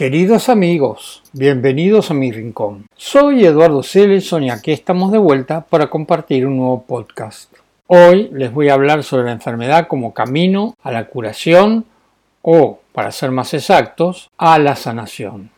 Queridos amigos, bienvenidos a mi rincón. Soy Eduardo Celeson y aquí estamos de vuelta para compartir un nuevo podcast. Hoy les voy a hablar sobre la enfermedad como camino a la curación o, para ser más exactos, a la sanación.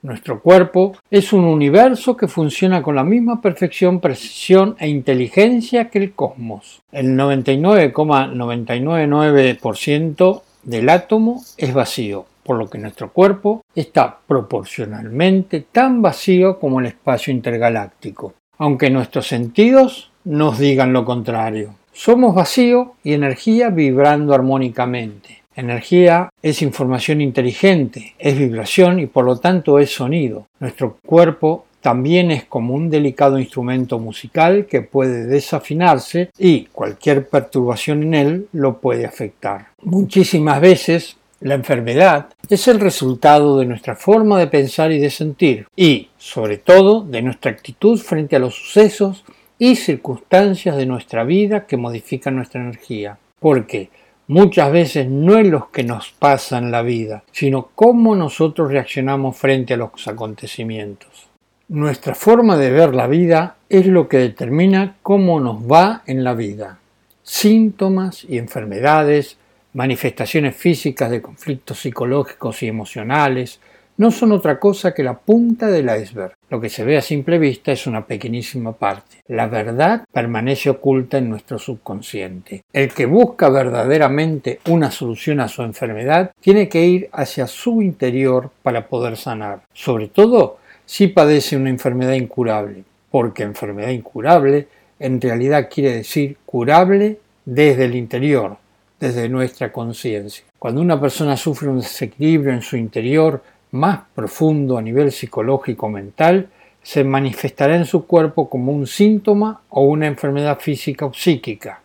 Nuestro cuerpo es un universo que funciona con la misma perfección, precisión e inteligencia que el cosmos. El 99,999% del átomo es vacío por lo que nuestro cuerpo está proporcionalmente tan vacío como el espacio intergaláctico, aunque nuestros sentidos nos digan lo contrario. Somos vacío y energía vibrando armónicamente. Energía es información inteligente, es vibración y por lo tanto es sonido. Nuestro cuerpo también es como un delicado instrumento musical que puede desafinarse y cualquier perturbación en él lo puede afectar. Muchísimas veces la enfermedad es el resultado de nuestra forma de pensar y de sentir y, sobre todo, de nuestra actitud frente a los sucesos y circunstancias de nuestra vida que modifican nuestra energía. Porque muchas veces no es lo que nos pasa en la vida, sino cómo nosotros reaccionamos frente a los acontecimientos. Nuestra forma de ver la vida es lo que determina cómo nos va en la vida. Síntomas y enfermedades manifestaciones físicas de conflictos psicológicos y emocionales, no son otra cosa que la punta del iceberg. Lo que se ve a simple vista es una pequeñísima parte. La verdad permanece oculta en nuestro subconsciente. El que busca verdaderamente una solución a su enfermedad tiene que ir hacia su interior para poder sanar. Sobre todo si padece una enfermedad incurable, porque enfermedad incurable en realidad quiere decir curable desde el interior, desde nuestra conciencia. Cuando una persona sufre un desequilibrio en su interior más profundo a nivel psicológico mental, se manifestará en su cuerpo como un síntoma o una enfermedad física o psíquica.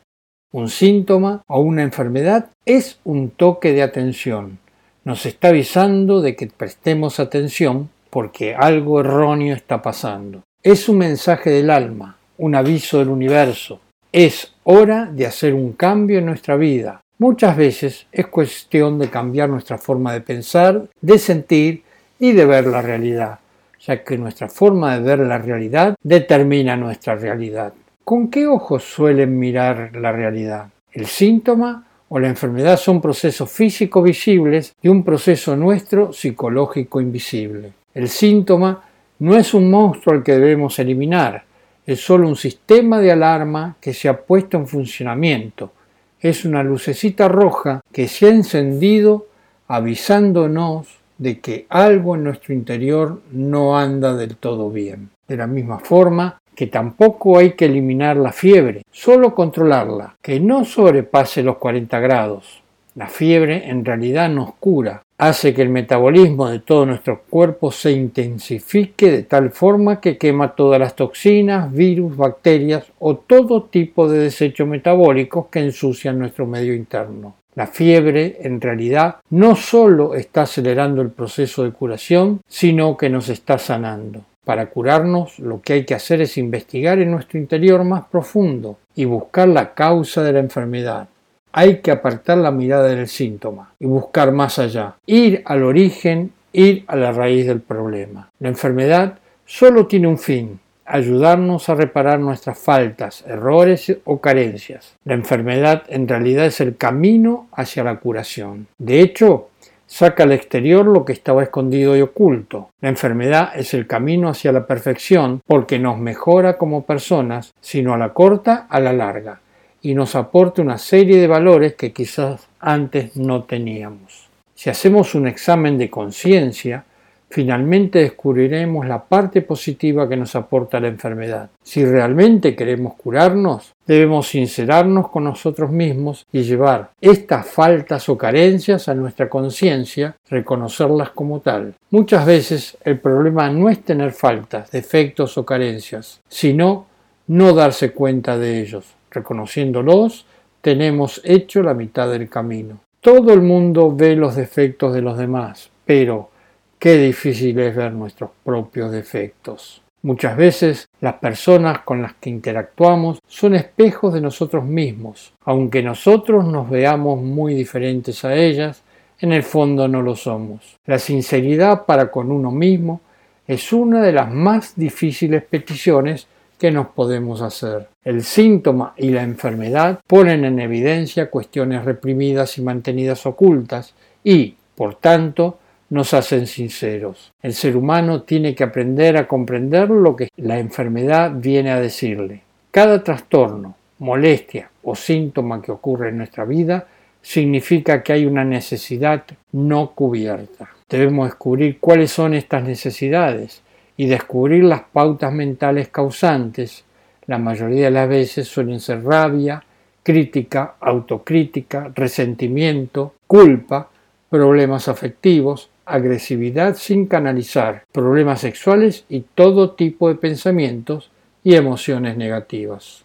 Un síntoma o una enfermedad es un toque de atención. Nos está avisando de que prestemos atención porque algo erróneo está pasando. Es un mensaje del alma, un aviso del universo. Es hora de hacer un cambio en nuestra vida, Muchas veces es cuestión de cambiar nuestra forma de pensar, de sentir y de ver la realidad, ya que nuestra forma de ver la realidad determina nuestra realidad. ¿Con qué ojos suelen mirar la realidad? ¿El síntoma o la enfermedad son procesos físicos visibles y un proceso nuestro psicológico invisible? El síntoma no es un monstruo al que debemos eliminar, es solo un sistema de alarma que se ha puesto en funcionamiento es una lucecita roja que se ha encendido avisándonos de que algo en nuestro interior no anda del todo bien. De la misma forma que tampoco hay que eliminar la fiebre, solo controlarla, que no sobrepase los 40 grados. La fiebre en realidad nos cura, hace que el metabolismo de todo nuestro cuerpo se intensifique de tal forma que quema todas las toxinas, virus, bacterias o todo tipo de desechos metabólicos que ensucian nuestro medio interno. La fiebre, en realidad, no solo está acelerando el proceso de curación, sino que nos está sanando. Para curarnos, lo que hay que hacer es investigar en nuestro interior más profundo y buscar la causa de la enfermedad hay que apartar la mirada del síntoma y buscar más allá, ir al origen, ir a la raíz del problema. La enfermedad solo tiene un fin, ayudarnos a reparar nuestras faltas, errores o carencias. La enfermedad en realidad es el camino hacia la curación. De hecho, saca al exterior lo que estaba escondido y oculto. La enfermedad es el camino hacia la perfección porque nos mejora como personas, sino a la corta, a la larga y nos aporta una serie de valores que quizás antes no teníamos. Si hacemos un examen de conciencia, finalmente descubriremos la parte positiva que nos aporta la enfermedad. Si realmente queremos curarnos, debemos sincerarnos con nosotros mismos y llevar estas faltas o carencias a nuestra conciencia, reconocerlas como tal. Muchas veces el problema no es tener faltas, defectos o carencias, sino no darse cuenta de ellos. Reconociéndolos, tenemos hecho la mitad del camino. Todo el mundo ve los defectos de los demás, pero qué difícil es ver nuestros propios defectos. Muchas veces las personas con las que interactuamos son espejos de nosotros mismos. Aunque nosotros nos veamos muy diferentes a ellas, en el fondo no lo somos. La sinceridad para con uno mismo es una de las más difíciles peticiones que nos podemos hacer. El síntoma y la enfermedad ponen en evidencia cuestiones reprimidas y mantenidas ocultas y, por tanto, nos hacen sinceros. El ser humano tiene que aprender a comprender lo que la enfermedad viene a decirle. Cada trastorno, molestia o síntoma que ocurre en nuestra vida significa que hay una necesidad no cubierta. Debemos descubrir cuáles son estas necesidades y descubrir las pautas mentales causantes. La mayoría de las veces suelen ser rabia, crítica, autocrítica, resentimiento, culpa, problemas afectivos, agresividad sin canalizar, problemas sexuales y todo tipo de pensamientos y emociones negativas.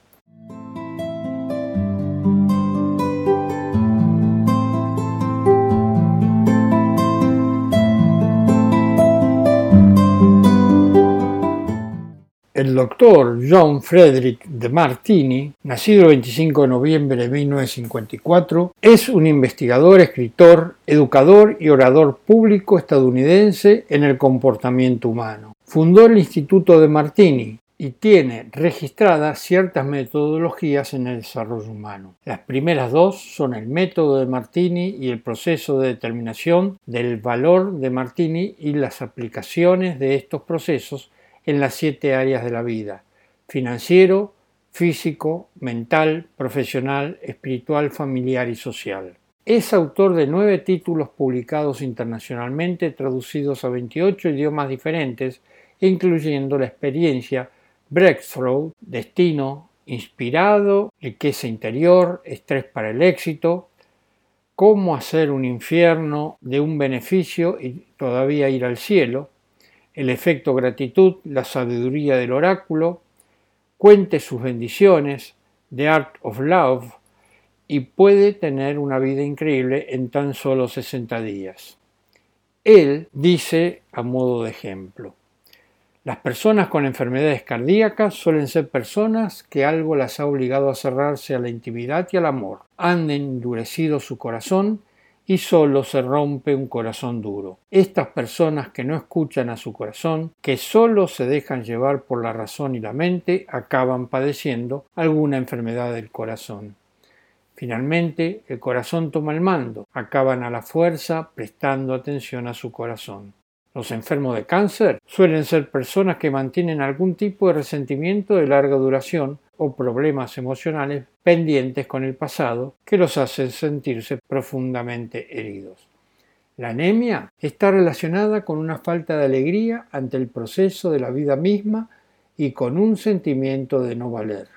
El doctor John Frederick de Martini, nacido el 25 de noviembre de 1954, es un investigador, escritor, educador y orador público estadounidense en el comportamiento humano. Fundó el Instituto de Martini, y tiene registradas ciertas metodologías en el desarrollo humano. Las primeras dos son el método de Martini y el proceso de determinación del valor de Martini y las aplicaciones de estos procesos en las siete áreas de la vida, financiero, físico, mental, profesional, espiritual, familiar y social. Es autor de nueve títulos publicados internacionalmente, traducidos a 28 idiomas diferentes, incluyendo la experiencia Breakthrough, Destino, Inspirado, Riqueza Interior, Estrés para el Éxito, Cómo hacer un infierno de un beneficio y todavía ir al cielo, el efecto gratitud, la sabiduría del oráculo, cuente sus bendiciones, The Art of Love, y puede tener una vida increíble en tan solo 60 días. Él dice a modo de ejemplo, las personas con enfermedades cardíacas suelen ser personas que algo las ha obligado a cerrarse a la intimidad y al amor. Han endurecido su corazón y solo se rompe un corazón duro. Estas personas que no escuchan a su corazón, que solo se dejan llevar por la razón y la mente, acaban padeciendo alguna enfermedad del corazón. Finalmente, el corazón toma el mando, acaban a la fuerza prestando atención a su corazón. Los enfermos de cáncer suelen ser personas que mantienen algún tipo de resentimiento de larga duración problemas emocionales pendientes con el pasado que los hacen sentirse profundamente heridos. La anemia está relacionada con una falta de alegría ante el proceso de la vida misma y con un sentimiento de no valer.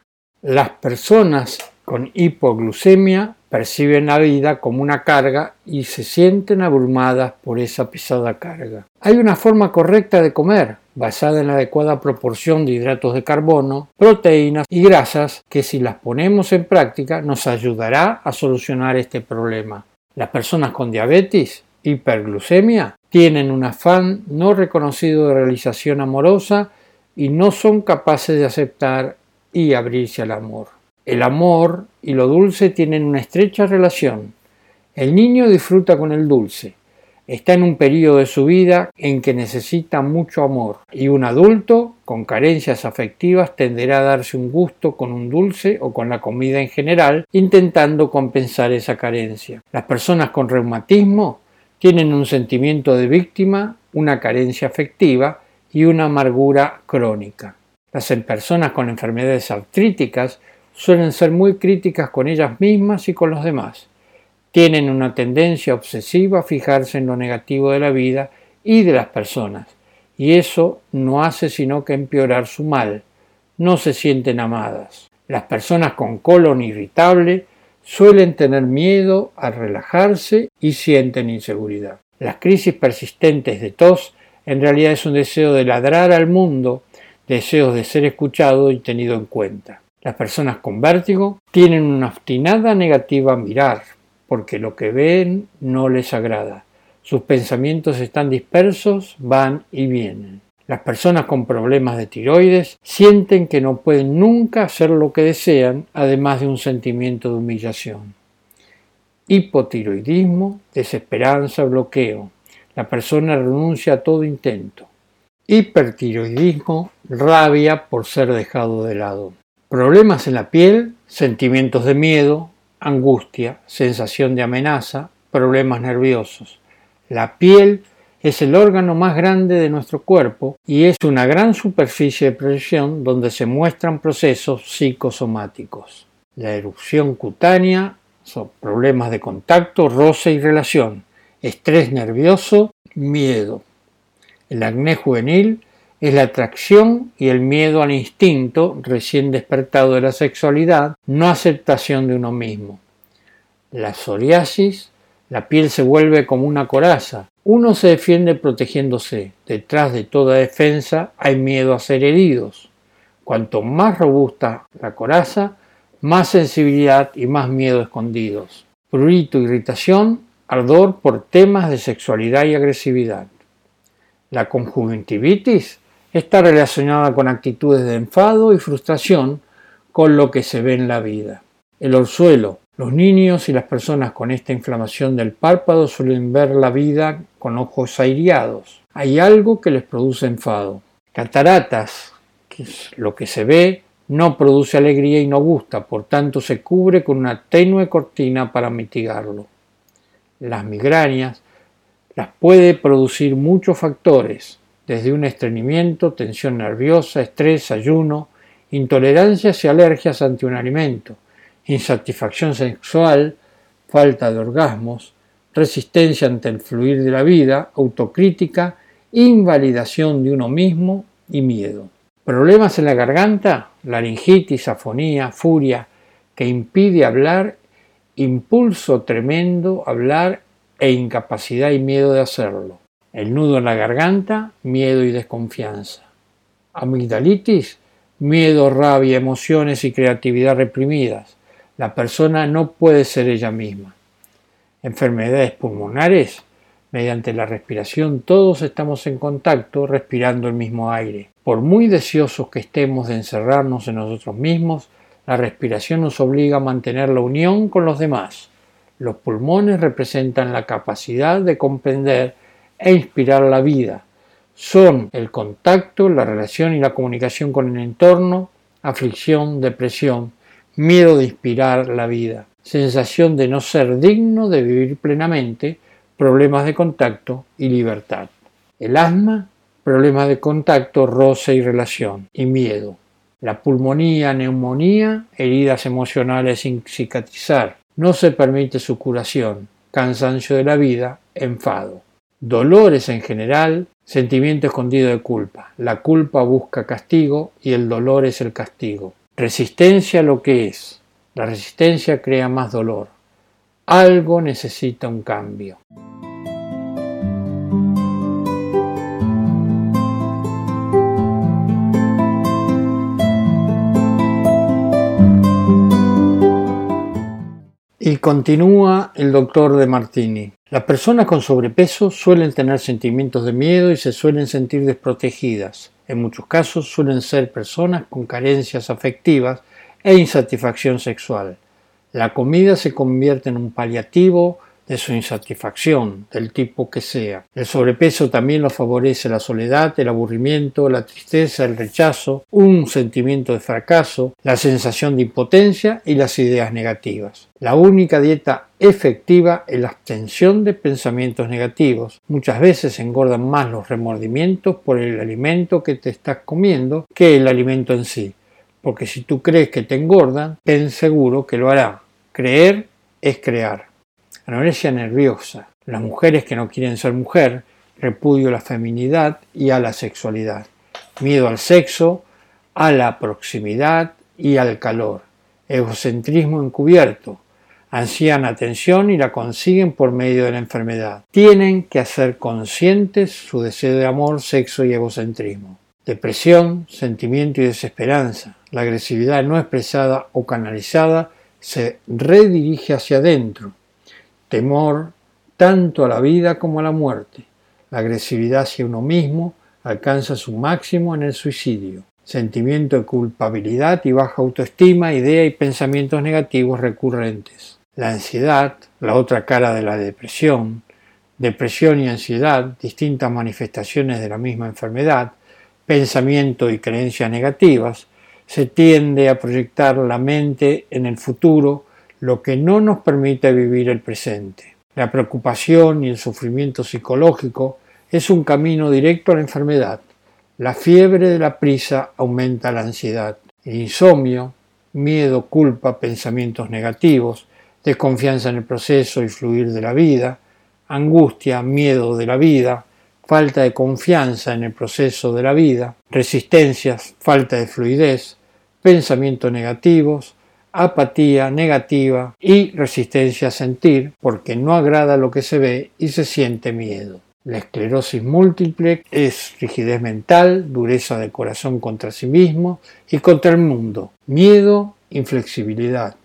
Las personas con hipoglucemia perciben la vida como una carga y se sienten abrumadas por esa pesada carga. Hay una forma correcta de comer, basada en la adecuada proporción de hidratos de carbono, proteínas y grasas que si las ponemos en práctica nos ayudará a solucionar este problema. Las personas con diabetes, hiperglucemia, tienen un afán no reconocido de realización amorosa y no son capaces de aceptar y abrirse al amor. El amor y lo dulce tienen una estrecha relación. El niño disfruta con el dulce. Está en un periodo de su vida en que necesita mucho amor y un adulto con carencias afectivas tenderá a darse un gusto con un dulce o con la comida en general, intentando compensar esa carencia. Las personas con reumatismo tienen un sentimiento de víctima, una carencia afectiva y una amargura crónica. Las personas con enfermedades artríticas suelen ser muy críticas con ellas mismas y con los demás. Tienen una tendencia obsesiva a fijarse en lo negativo de la vida y de las personas, y eso no hace sino que empeorar su mal. No se sienten amadas. Las personas con colon irritable suelen tener miedo a relajarse y sienten inseguridad. Las crisis persistentes de tos en realidad es un deseo de ladrar al mundo, deseos de ser escuchado y tenido en cuenta. Las personas con vértigo tienen una obstinada negativa a mirar, porque lo que ven no les agrada. Sus pensamientos están dispersos, van y vienen. Las personas con problemas de tiroides sienten que no pueden nunca hacer lo que desean, además de un sentimiento de humillación. hipotiroidismo, desesperanza, bloqueo. La persona renuncia a todo intento. Hipertiroidismo, rabia por ser dejado de lado. Problemas en la piel, sentimientos de miedo, angustia, sensación de amenaza, problemas nerviosos. La piel es el órgano más grande de nuestro cuerpo y es una gran superficie de proyección donde se muestran procesos psicosomáticos. La erupción cutánea son problemas de contacto, roce y relación, estrés nervioso, miedo. El acné juvenil es la atracción y el miedo al instinto recién despertado de la sexualidad, no aceptación de uno mismo. La psoriasis, la piel se vuelve como una coraza. Uno se defiende protegiéndose. Detrás de toda defensa hay miedo a ser heridos. Cuanto más robusta la coraza, más sensibilidad y más miedo escondidos. Prurito, irritación, ardor por temas de sexualidad y agresividad. La conjuntivitis está relacionada con actitudes de enfado y frustración con lo que se ve en la vida. El orzuelo. Los niños y las personas con esta inflamación del párpado suelen ver la vida con ojos aireados. Hay algo que les produce enfado. Cataratas, que es lo que se ve, no produce alegría y no gusta, por tanto se cubre con una tenue cortina para mitigarlo. Las migrañas las puede producir muchos factores, desde un estreñimiento, tensión nerviosa, estrés, ayuno, intolerancias y alergias ante un alimento, insatisfacción sexual, falta de orgasmos, resistencia ante el fluir de la vida, autocrítica, invalidación de uno mismo y miedo. Problemas en la garganta, laringitis, afonía, furia, que impide hablar, impulso tremendo, hablar e incapacidad y miedo de hacerlo el nudo en la garganta, miedo y desconfianza. Amigdalitis, miedo, rabia, emociones y creatividad reprimidas. La persona no puede ser ella misma. Enfermedades pulmonares, mediante la respiración todos estamos en contacto respirando el mismo aire. Por muy deseosos que estemos de encerrarnos en nosotros mismos, la respiración nos obliga a mantener la unión con los demás. Los pulmones representan la capacidad de comprender e inspirar la vida. Son el contacto, la relación y la comunicación con el entorno, aflicción, depresión, miedo de inspirar la vida, sensación de no ser digno de vivir plenamente, problemas de contacto y libertad. El asma, problemas de contacto, roce y relación, y miedo. La pulmonía, neumonía, heridas emocionales sin cicatrizar. No se permite su curación, cansancio de la vida, enfado. Dolores en general, sentimiento escondido de culpa. La culpa busca castigo y el dolor es el castigo. Resistencia lo que es. La resistencia crea más dolor. Algo necesita un cambio. Y continúa el doctor de Martini. Las personas con sobrepeso suelen tener sentimientos de miedo y se suelen sentir desprotegidas. En muchos casos suelen ser personas con carencias afectivas e insatisfacción sexual. La comida se convierte en un paliativo de su insatisfacción, del tipo que sea. El sobrepeso también lo favorece la soledad, el aburrimiento, la tristeza, el rechazo, un sentimiento de fracaso, la sensación de impotencia y las ideas negativas. La única dieta efectiva es la abstención de pensamientos negativos. Muchas veces engordan más los remordimientos por el alimento que te estás comiendo que el alimento en sí. Porque si tú crees que te engordan, ten seguro que lo hará. Creer es crear anorexia nerviosa, las mujeres que no quieren ser mujer, repudio a la feminidad y a la sexualidad, miedo al sexo, a la proximidad y al calor, egocentrismo encubierto, ansían atención y la consiguen por medio de la enfermedad. Tienen que hacer conscientes su deseo de amor, sexo y egocentrismo. Depresión, sentimiento y desesperanza. La agresividad no expresada o canalizada se redirige hacia adentro, temor tanto a la vida como a la muerte. La agresividad hacia uno mismo alcanza su máximo en el suicidio. Sentimiento de culpabilidad y baja autoestima, idea y pensamientos negativos recurrentes. La ansiedad, la otra cara de la depresión, depresión y ansiedad, distintas manifestaciones de la misma enfermedad, pensamiento y creencias negativas, se tiende a proyectar la mente en el futuro, lo que no nos permite vivir el presente. La preocupación y el sufrimiento psicológico es un camino directo a la enfermedad. La fiebre de la prisa aumenta la ansiedad. El insomnio, miedo, culpa, pensamientos negativos, desconfianza en el proceso y fluir de la vida, angustia, miedo de la vida, falta de confianza en el proceso de la vida, resistencias, falta de fluidez, pensamientos negativos, apatía negativa y resistencia a sentir porque no agrada lo que se ve y se siente miedo. La esclerosis múltiple es rigidez mental, dureza de corazón contra sí mismo y contra el mundo, miedo, inflexibilidad,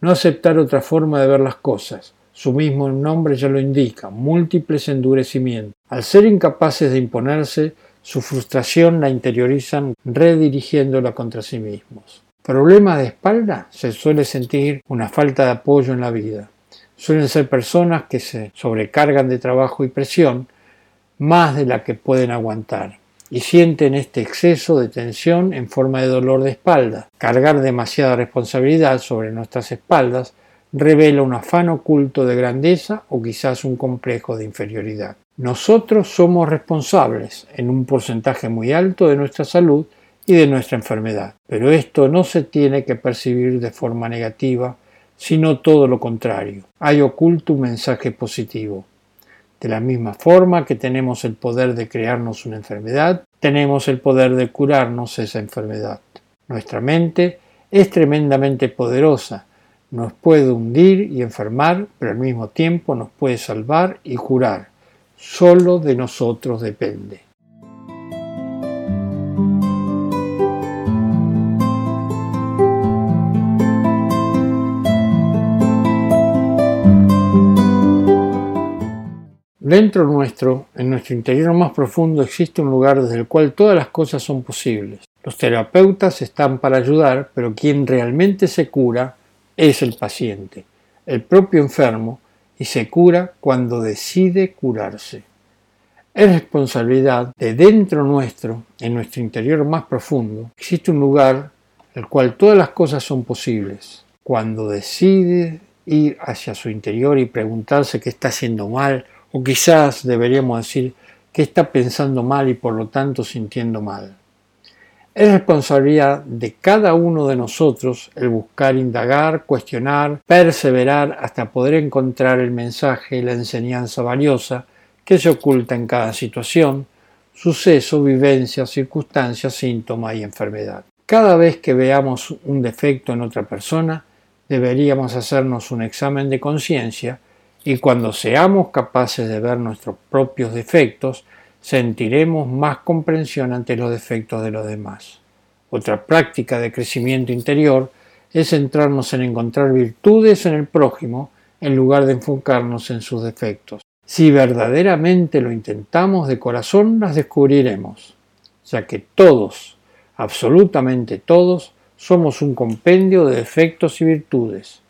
no aceptar otra forma de ver las cosas, su mismo nombre ya lo indica, múltiples endurecimientos. Al ser incapaces de imponerse, su frustración la interiorizan redirigiéndola contra sí mismos. Problema de espalda se suele sentir una falta de apoyo en la vida. Suelen ser personas que se sobrecargan de trabajo y presión más de la que pueden aguantar y sienten este exceso de tensión en forma de dolor de espalda. Cargar demasiada responsabilidad sobre nuestras espaldas revela un afán oculto de grandeza o quizás un complejo de inferioridad. Nosotros somos responsables en un porcentaje muy alto de nuestra salud y de nuestra enfermedad, pero esto no se tiene que percibir de forma negativa, sino todo lo contrario. Hay oculto un mensaje positivo. De la misma forma que tenemos el poder de crearnos una enfermedad, tenemos el poder de curarnos esa enfermedad. Nuestra mente es tremendamente poderosa nos puede hundir y enfermar, pero al mismo tiempo nos puede salvar y curar. Solo de nosotros depende. Dentro nuestro, en nuestro interior más profundo, existe un lugar desde el cual todas las cosas son posibles. Los terapeutas están para ayudar, pero quien realmente se cura es el paciente, el propio enfermo, y se cura cuando decide curarse. Es responsabilidad de dentro nuestro, en nuestro interior más profundo, existe un lugar el cual todas las cosas son posibles. Cuando decide ir hacia su interior y preguntarse qué está haciendo mal, o quizás deberíamos decir qué está pensando mal y por lo tanto sintiendo mal. Es responsabilidad de cada uno de nosotros el buscar indagar, cuestionar, perseverar hasta poder encontrar el mensaje la enseñanza valiosa que se oculta en cada situación, suceso, vivencia, circunstancia, síntoma y enfermedad. Cada vez que veamos un defecto en otra persona, deberíamos hacernos un examen de conciencia y cuando seamos capaces de ver nuestros propios defectos, sentiremos más comprensión ante los defectos de los demás. Otra práctica de crecimiento interior es centrarnos en encontrar virtudes en el prójimo en lugar de enfocarnos en sus defectos. Si verdaderamente lo intentamos de corazón, las descubriremos, ya que todos, absolutamente todos, somos un compendio de defectos y virtudes.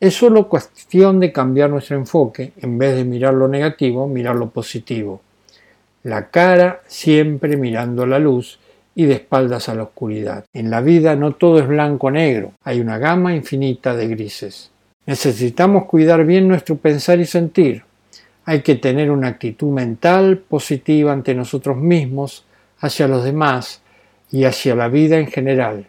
Es solo cuestión de cambiar nuestro enfoque, en vez de mirar lo negativo, mirar lo positivo la cara siempre mirando la luz y de espaldas a la oscuridad. En la vida no todo es blanco-negro, hay una gama infinita de grises. Necesitamos cuidar bien nuestro pensar y sentir. Hay que tener una actitud mental positiva ante nosotros mismos, hacia los demás y hacia la vida en general,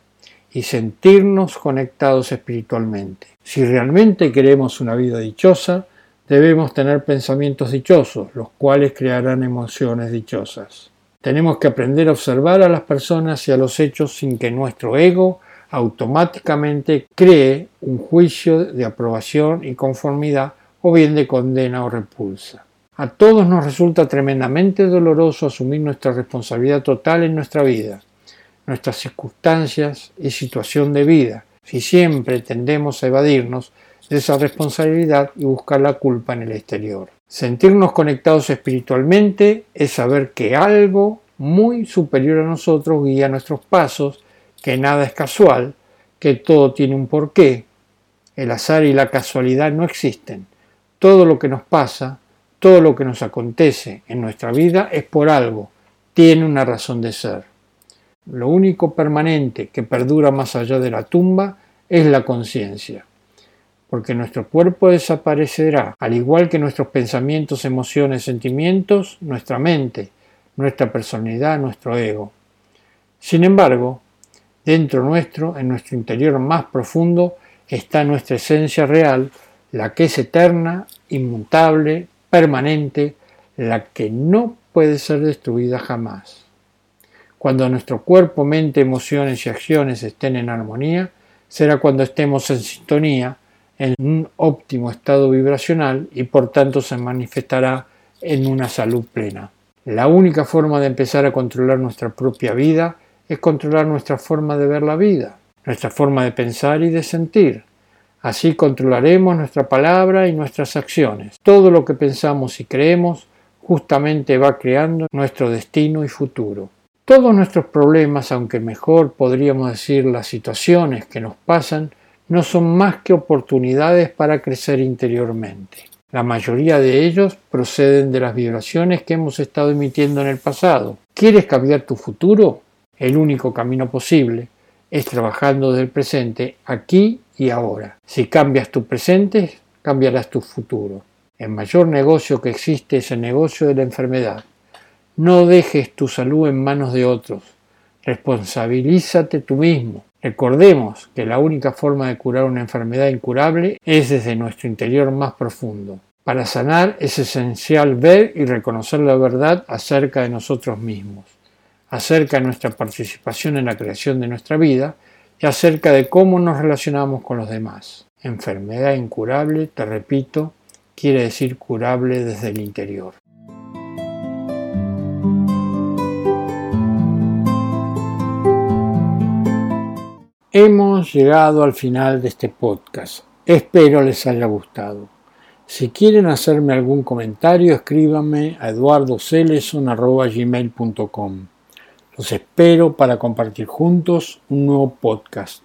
y sentirnos conectados espiritualmente. Si realmente queremos una vida dichosa, debemos tener pensamientos dichosos, los cuales crearán emociones dichosas. Tenemos que aprender a observar a las personas y a los hechos sin que nuestro ego automáticamente cree un juicio de aprobación y conformidad o bien de condena o repulsa. A todos nos resulta tremendamente doloroso asumir nuestra responsabilidad total en nuestra vida, nuestras circunstancias y situación de vida, si siempre tendemos a evadirnos esa responsabilidad y buscar la culpa en el exterior. Sentirnos conectados espiritualmente es saber que algo muy superior a nosotros guía nuestros pasos, que nada es casual, que todo tiene un porqué. el azar y la casualidad no existen. Todo lo que nos pasa, todo lo que nos acontece en nuestra vida es por algo, tiene una razón de ser. Lo único permanente que perdura más allá de la tumba es la conciencia, porque nuestro cuerpo desaparecerá, al igual que nuestros pensamientos, emociones, sentimientos, nuestra mente, nuestra personalidad, nuestro ego. Sin embargo, dentro nuestro, en nuestro interior más profundo, está nuestra esencia real, la que es eterna, inmutable, permanente, la que no puede ser destruida jamás. Cuando nuestro cuerpo, mente, emociones y acciones estén en armonía, será cuando estemos en sintonía, en un óptimo estado vibracional y por tanto se manifestará en una salud plena. La única forma de empezar a controlar nuestra propia vida es controlar nuestra forma de ver la vida, nuestra forma de pensar y de sentir. Así controlaremos nuestra palabra y nuestras acciones. Todo lo que pensamos y creemos justamente va creando nuestro destino y futuro. Todos nuestros problemas, aunque mejor podríamos decir las situaciones que nos pasan, no son más que oportunidades para crecer interiormente. La mayoría de ellos proceden de las vibraciones que hemos estado emitiendo en el pasado. ¿Quieres cambiar tu futuro? El único camino posible es trabajando del presente, aquí y ahora. Si cambias tu presente, cambiarás tu futuro. El mayor negocio que existe es el negocio de la enfermedad. No dejes tu salud en manos de otros. Responsabilízate tú mismo. Recordemos que la única forma de curar una enfermedad incurable es desde nuestro interior más profundo. Para sanar es esencial ver y reconocer la verdad acerca de nosotros mismos, acerca de nuestra participación en la creación de nuestra vida y acerca de cómo nos relacionamos con los demás. Enfermedad incurable, te repito, quiere decir curable desde el interior. Hemos llegado al final de este podcast. Espero les haya gustado. Si quieren hacerme algún comentario, escríbanme a eduardoceleson.gmail.com. Los espero para compartir juntos un nuevo podcast.